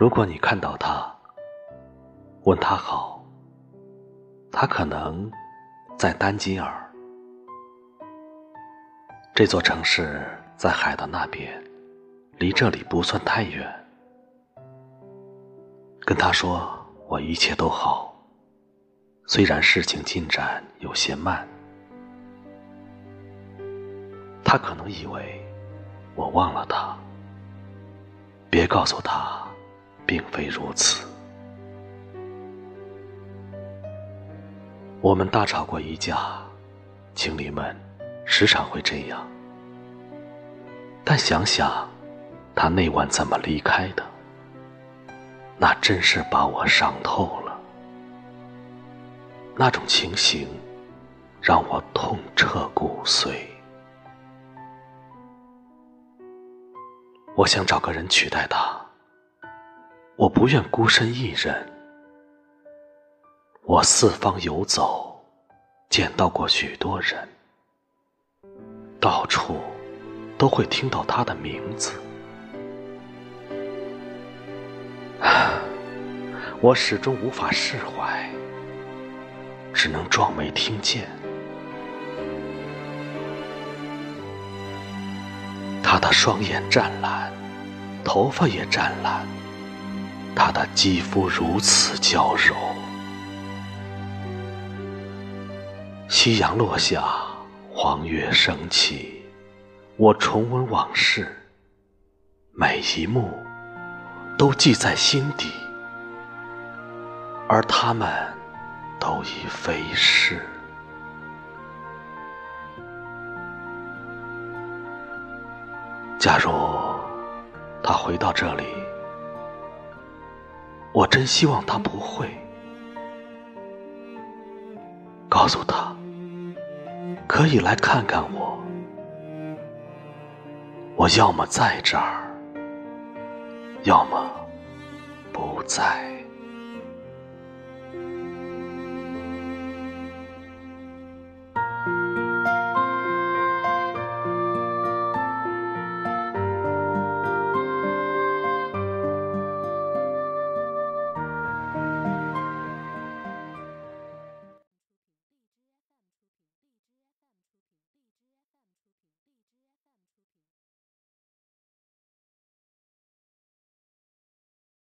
如果你看到他，问他好，他可能在丹吉尔。这座城市在海的那边，离这里不算太远。跟他说我一切都好，虽然事情进展有些慢。他可能以为我忘了他，别告诉他，并非如此。我们大吵过一架，情侣们时常会这样。但想想他那晚怎么离开的，那真是把我伤透了。那种情形让我痛彻骨髓。我想找个人取代他，我不愿孤身一人。我四方游走，见到过许多人，到处都会听到他的名字。我始终无法释怀，只能装没听见。他的双眼湛蓝，头发也湛蓝，他的肌肤如此娇柔。夕阳落下，黄月升起，我重温往事，每一幕都记在心底，而他们都已飞逝。假如他回到这里，我真希望他不会。告诉他，可以来看看我。我要么在这儿，要么不在。